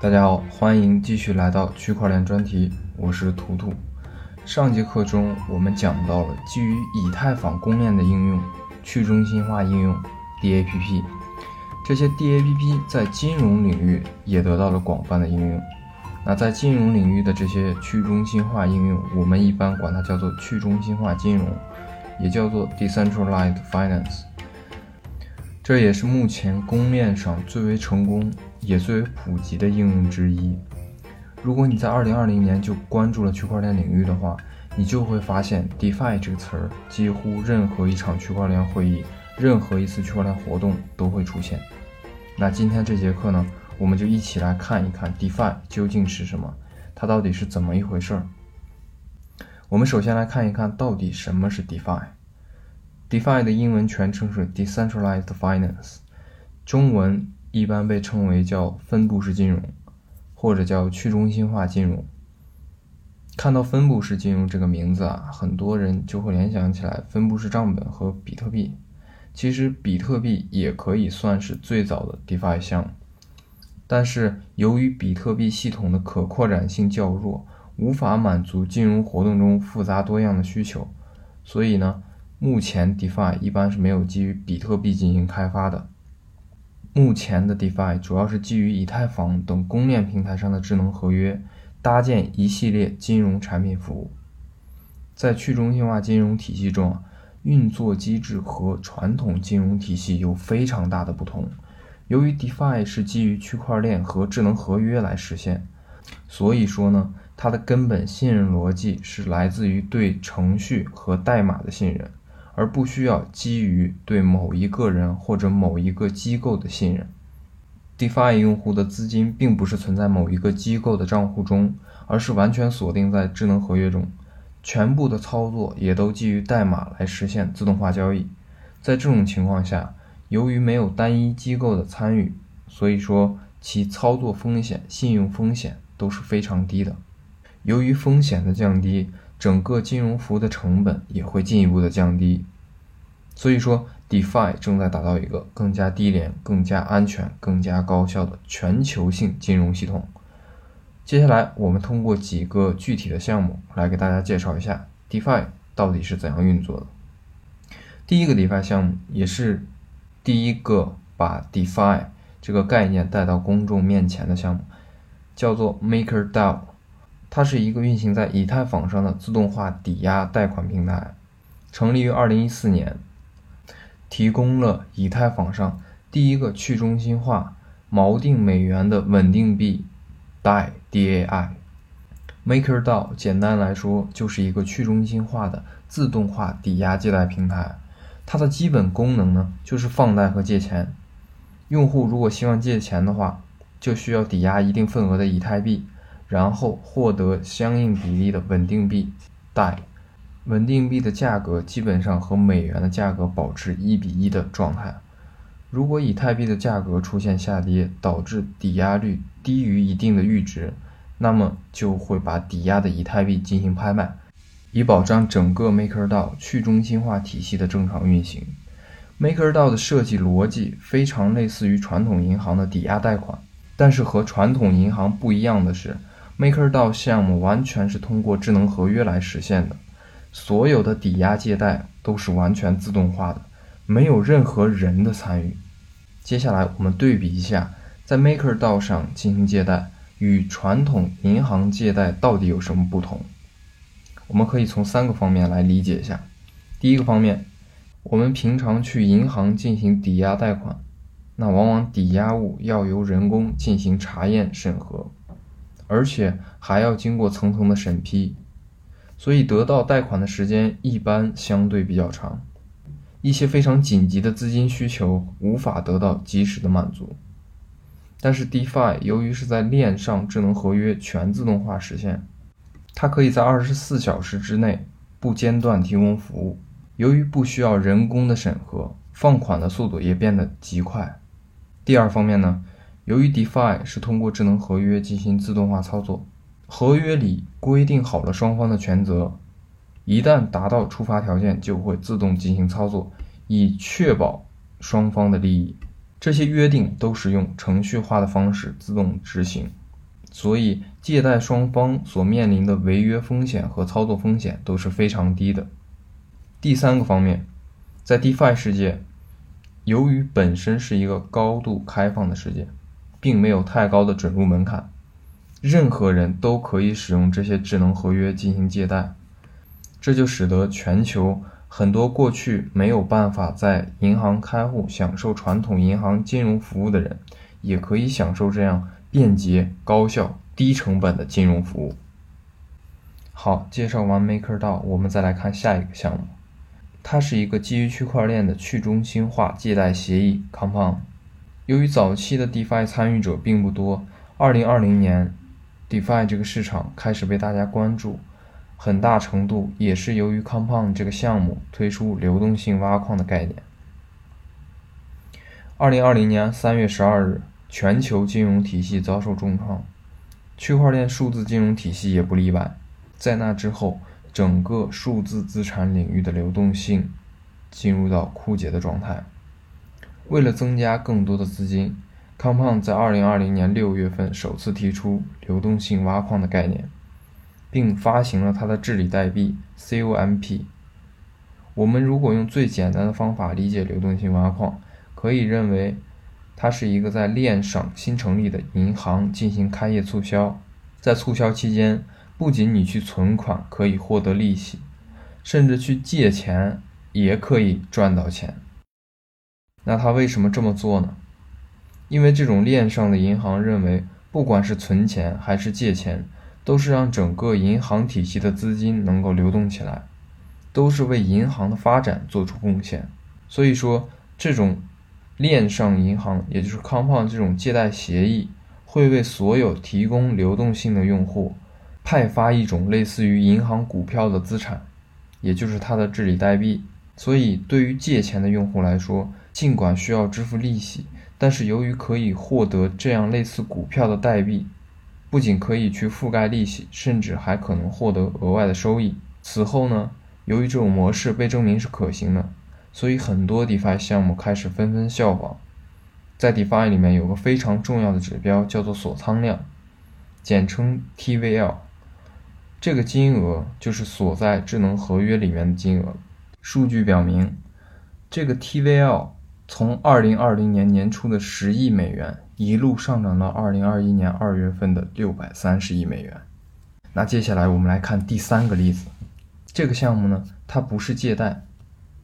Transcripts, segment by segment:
大家好，欢迎继续来到区块链专题，我是图图。上节课中我们讲到了基于以太坊公链的应用，去中心化应用 DAPP。这些 DAPP 在金融领域也得到了广泛的应用。那在金融领域的这些去中心化应用，我们一般管它叫做去中心化金融，也叫做 Decentralized Finance。这也是目前公链上最为成功也最为普及的应用之一。如果你在2020年就关注了区块链领域的话，你就会发现 DeFi 这个词儿几乎任何一场区块链会议、任何一次区块链活动都会出现。那今天这节课呢，我们就一起来看一看 DeFi 究竟是什么，它到底是怎么一回事儿。我们首先来看一看到底什么是 DeFi。DeFi 的英文全称是 Decentralized Finance，中文一般被称为叫分布式金融，或者叫去中心化金融。看到分布式金融这个名字啊，很多人就会联想起来分布式账本和比特币。其实比特币也可以算是最早的 DeFi 项目，但是由于比特币系统的可扩展性较弱，无法满足金融活动中复杂多样的需求，所以呢。目前 DeFi 一般是没有基于比特币进行开发的。目前的 DeFi 主要是基于以太坊等公链平台上的智能合约，搭建一系列金融产品服务。在去中心化金融体系中啊，运作机制和传统金融体系有非常大的不同。由于 DeFi 是基于区块链和智能合约来实现，所以说呢，它的根本信任逻辑是来自于对程序和代码的信任。而不需要基于对某一个人或者某一个机构的信任。DeFi 用户的资金并不是存在某一个机构的账户中，而是完全锁定在智能合约中，全部的操作也都基于代码来实现自动化交易。在这种情况下，由于没有单一机构的参与，所以说其操作风险、信用风险都是非常低的。由于风险的降低，整个金融服务的成本也会进一步的降低，所以说，DeFi 正在打造一个更加低廉、更加安全、更加高效的全球性金融系统。接下来，我们通过几个具体的项目来给大家介绍一下 DeFi 到底是怎样运作的。第一个 DeFi 项目，也是第一个把 DeFi 这个概念带到公众面前的项目，叫做 MakerDAO。它是一个运行在以太坊上的自动化抵押贷款平台，成立于二零一四年，提供了以太坊上第一个去中心化锚定美元的稳定币 DAI。MakerDAO 简单来说就是一个去中心化的自动化抵押借贷平台，它的基本功能呢就是放贷和借钱。用户如果希望借钱的话，就需要抵押一定份额的以太币。然后获得相应比例的稳定币贷，稳定币的价格基本上和美元的价格保持一比一的状态。如果以太币的价格出现下跌，导致抵押率低于一定的阈值，那么就会把抵押的以太币进行拍卖，以保障整个 MakerDAO 去中心化体系的正常运行。MakerDAO 的设计逻辑非常类似于传统银行的抵押贷款，但是和传统银行不一样的是。MakerDAO 项目完全是通过智能合约来实现的，所有的抵押借贷都是完全自动化的，没有任何人的参与。接下来我们对比一下，在 MakerDAO 上进行借贷与传统银行借贷到底有什么不同？我们可以从三个方面来理解一下。第一个方面，我们平常去银行进行抵押贷款，那往往抵押物要由人工进行查验审核。而且还要经过层层的审批，所以得到贷款的时间一般相对比较长，一些非常紧急的资金需求无法得到及时的满足。但是 DeFi 由于是在链上智能合约全自动化实现，它可以在二十四小时之内不间断提供服务，由于不需要人工的审核，放款的速度也变得极快。第二方面呢？由于 DeFi 是通过智能合约进行自动化操作，合约里规定好了双方的权责，一旦达到触发条件，就会自动进行操作，以确保双方的利益。这些约定都是用程序化的方式自动执行。所以借贷双方所面临的违约风险和操作风险都是非常低的。第三个方面，在 DeFi 世界，由于本身是一个高度开放的世界，并没有太高的准入门槛，任何人都可以使用这些智能合约进行借贷，这就使得全球。很多过去没有办法在银行开户享受传统银行金融服务的人，也可以享受这样便捷、高效、低成本的金融服务。好，介绍完 MakerDAO，我们再来看下一个项目。它是一个基于区块链的去中心化借贷协议 Compound。由于早期的 DeFi 参与者并不多，2020年 DeFi 这个市场开始被大家关注。很大程度也是由于 Compound 这个项目推出流动性挖矿的概念。二零二零年三月十二日，全球金融体系遭受重创，区块链数字金融体系也不例外。在那之后，整个数字资产领域的流动性进入到枯竭的状态。为了增加更多的资金，Compound 在二零二零年六月份首次提出流动性挖矿的概念。并发行了它的治理代币 COMP。我们如果用最简单的方法理解流动性挖矿，可以认为它是一个在链上新成立的银行进行开业促销。在促销期间，不仅你去存款可以获得利息，甚至去借钱也可以赚到钱。那他为什么这么做呢？因为这种链上的银行认为，不管是存钱还是借钱。都是让整个银行体系的资金能够流动起来，都是为银行的发展做出贡献。所以说，这种链上银行，也就是 Compound 这种借贷协议，会为所有提供流动性的用户派发一种类似于银行股票的资产，也就是它的治理代币。所以，对于借钱的用户来说，尽管需要支付利息，但是由于可以获得这样类似股票的代币。不仅可以去覆盖利息，甚至还可能获得额外的收益。此后呢，由于这种模式被证明是可行的，所以很多 DeFi 项目开始纷纷效仿。在 DeFi 里面有个非常重要的指标叫做锁仓量，简称 TVL，这个金额就是锁在智能合约里面的金额。数据表明，这个 TVL 从2020年年初的十亿美元。一路上涨到二零二一年二月份的六百三十亿美元。那接下来我们来看第三个例子，这个项目呢，它不是借贷，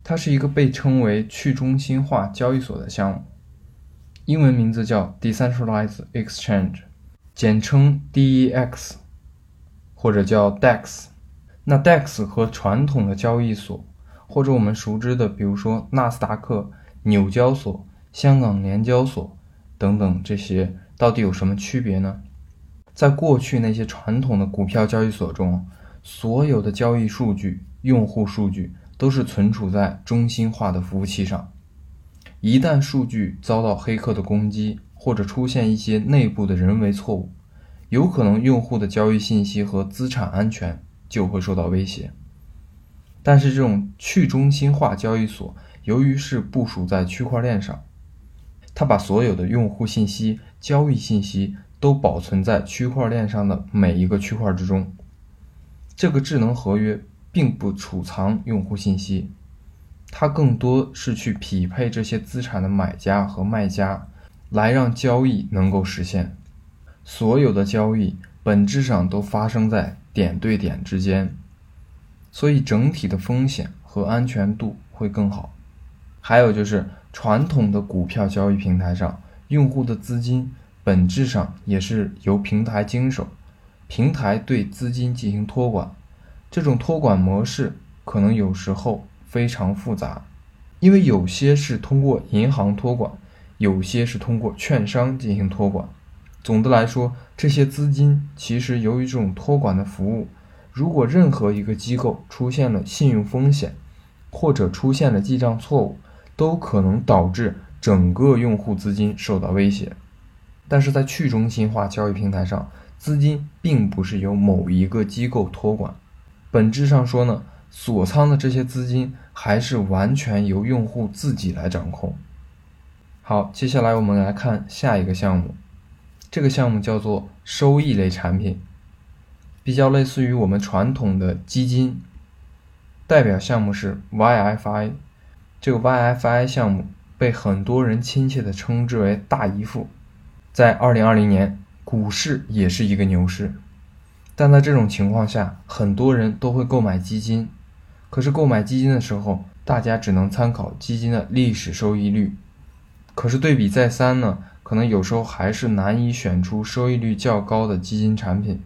它是一个被称为去中心化交易所的项目，英文名字叫 Decentralized Exchange，简称 DEX，或者叫 DEX。那 DEX 和传统的交易所，或者我们熟知的，比如说纳斯达克、纽交所、香港联交所。等等，这些到底有什么区别呢？在过去那些传统的股票交易所中，所有的交易数据、用户数据都是存储在中心化的服务器上。一旦数据遭到黑客的攻击，或者出现一些内部的人为错误，有可能用户的交易信息和资产安全就会受到威胁。但是，这种去中心化交易所由于是部署在区块链上。它把所有的用户信息、交易信息都保存在区块链上的每一个区块之中。这个智能合约并不储藏用户信息，它更多是去匹配这些资产的买家和卖家，来让交易能够实现。所有的交易本质上都发生在点对点之间，所以整体的风险和安全度会更好。还有就是。传统的股票交易平台上，用户的资金本质上也是由平台经手，平台对资金进行托管。这种托管模式可能有时候非常复杂，因为有些是通过银行托管，有些是通过券商进行托管。总的来说，这些资金其实由于这种托管的服务，如果任何一个机构出现了信用风险，或者出现了记账错误，都可能导致整个用户资金受到威胁，但是在去中心化交易平台上，资金并不是由某一个机构托管，本质上说呢，锁仓的这些资金还是完全由用户自己来掌控。好，接下来我们来看下一个项目，这个项目叫做收益类产品，比较类似于我们传统的基金。代表项目是 YFI，这个 YFI 项目被很多人亲切地称之为“大姨父”。在2020年，股市也是一个牛市，但在这种情况下，很多人都会购买基金。可是购买基金的时候，大家只能参考基金的历史收益率。可是对比再三呢，可能有时候还是难以选出收益率较高的基金产品。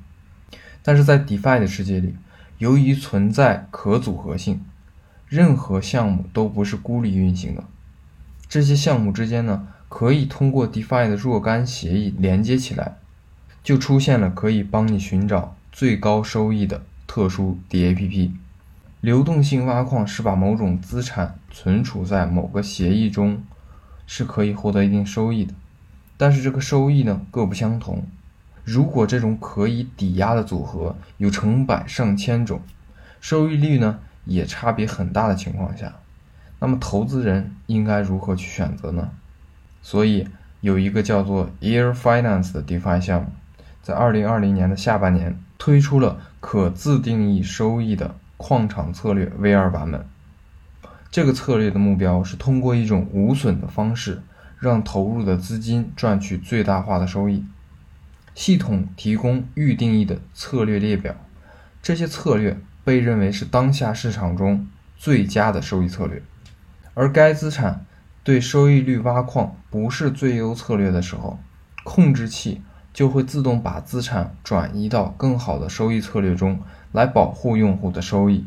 但是在 DeFi 的世界里，由于存在可组合性，任何项目都不是孤立运行的。这些项目之间呢，可以通过 DeFi 的若干协议连接起来，就出现了可以帮你寻找最高收益的特殊 DAPP。流动性挖矿是把某种资产存储在某个协议中。是可以获得一定收益的，但是这个收益呢各不相同。如果这种可以抵押的组合有成百上千种，收益率呢也差别很大的情况下，那么投资人应该如何去选择呢？所以有一个叫做 Air Finance 的 DeFi 项目，在2020年的下半年推出了可自定义收益的矿场策略 V2 版本。这个策略的目标是通过一种无损的方式，让投入的资金赚取最大化的收益。系统提供预定义的策略列表，这些策略被认为是当下市场中最佳的收益策略。而该资产对收益率挖矿不是最优策略的时候，控制器就会自动把资产转移到更好的收益策略中来保护用户的收益。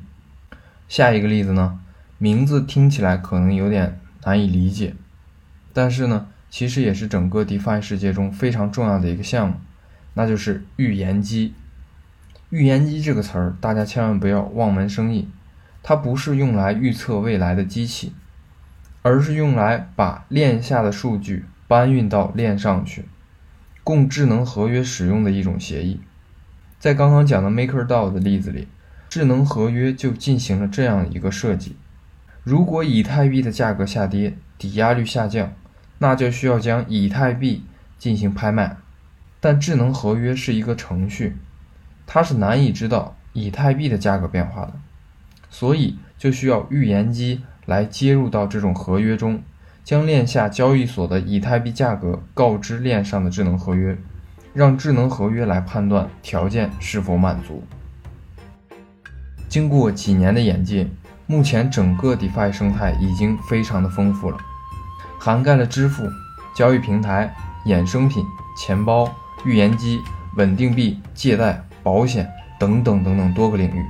下一个例子呢？名字听起来可能有点难以理解，但是呢，其实也是整个 DeFi 世界中非常重要的一个项目，那就是预言机。预言机这个词儿，大家千万不要望文生义，它不是用来预测未来的机器，而是用来把链下的数据搬运到链上去，供智能合约使用的一种协议。在刚刚讲的 MakerDAO 的例子里，智能合约就进行了这样一个设计。如果以太币的价格下跌，抵押率下降，那就需要将以太币进行拍卖。但智能合约是一个程序，它是难以知道以太币的价格变化的，所以就需要预言机来接入到这种合约中，将链下交易所的以太币价格告知链上的智能合约，让智能合约来判断条件是否满足。经过几年的演进。目前整个 DeFi 生态已经非常的丰富了，涵盖了支付、交易平台、衍生品、钱包、预言机、稳定币、借贷、保险等等等等多个领域。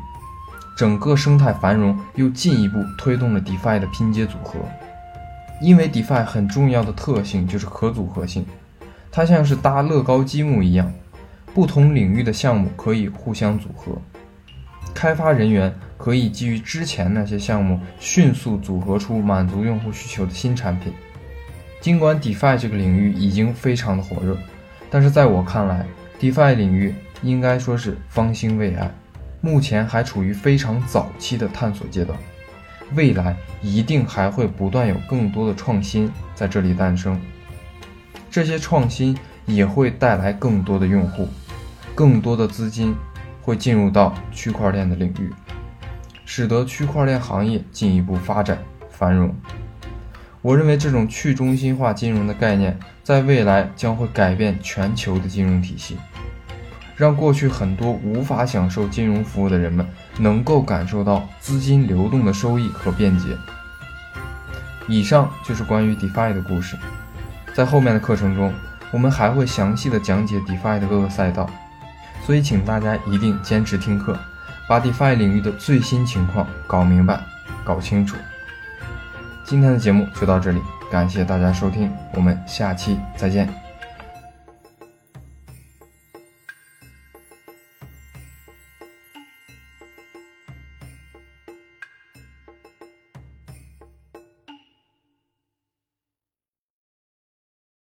整个生态繁荣又进一步推动了 DeFi 的拼接组合。因为 DeFi 很重要的特性就是可组合性，它像是搭乐高积木一样，不同领域的项目可以互相组合。开发人员可以基于之前那些项目，迅速组合出满足用户需求的新产品。尽管 DeFi 这个领域已经非常的火热，但是在我看来，DeFi 领域应该说是方兴未艾，目前还处于非常早期的探索阶段。未来一定还会不断有更多的创新在这里诞生，这些创新也会带来更多的用户，更多的资金。会进入到区块链的领域，使得区块链行业进一步发展繁荣。我认为这种去中心化金融的概念，在未来将会改变全球的金融体系，让过去很多无法享受金融服务的人们，能够感受到资金流动的收益和便捷。以上就是关于 DeFi 的故事，在后面的课程中，我们还会详细的讲解 DeFi 的各个赛道。所以，请大家一定坚持听课，把 DeFi 领域的最新情况搞明白、搞清楚。今天的节目就到这里，感谢大家收听，我们下期再见。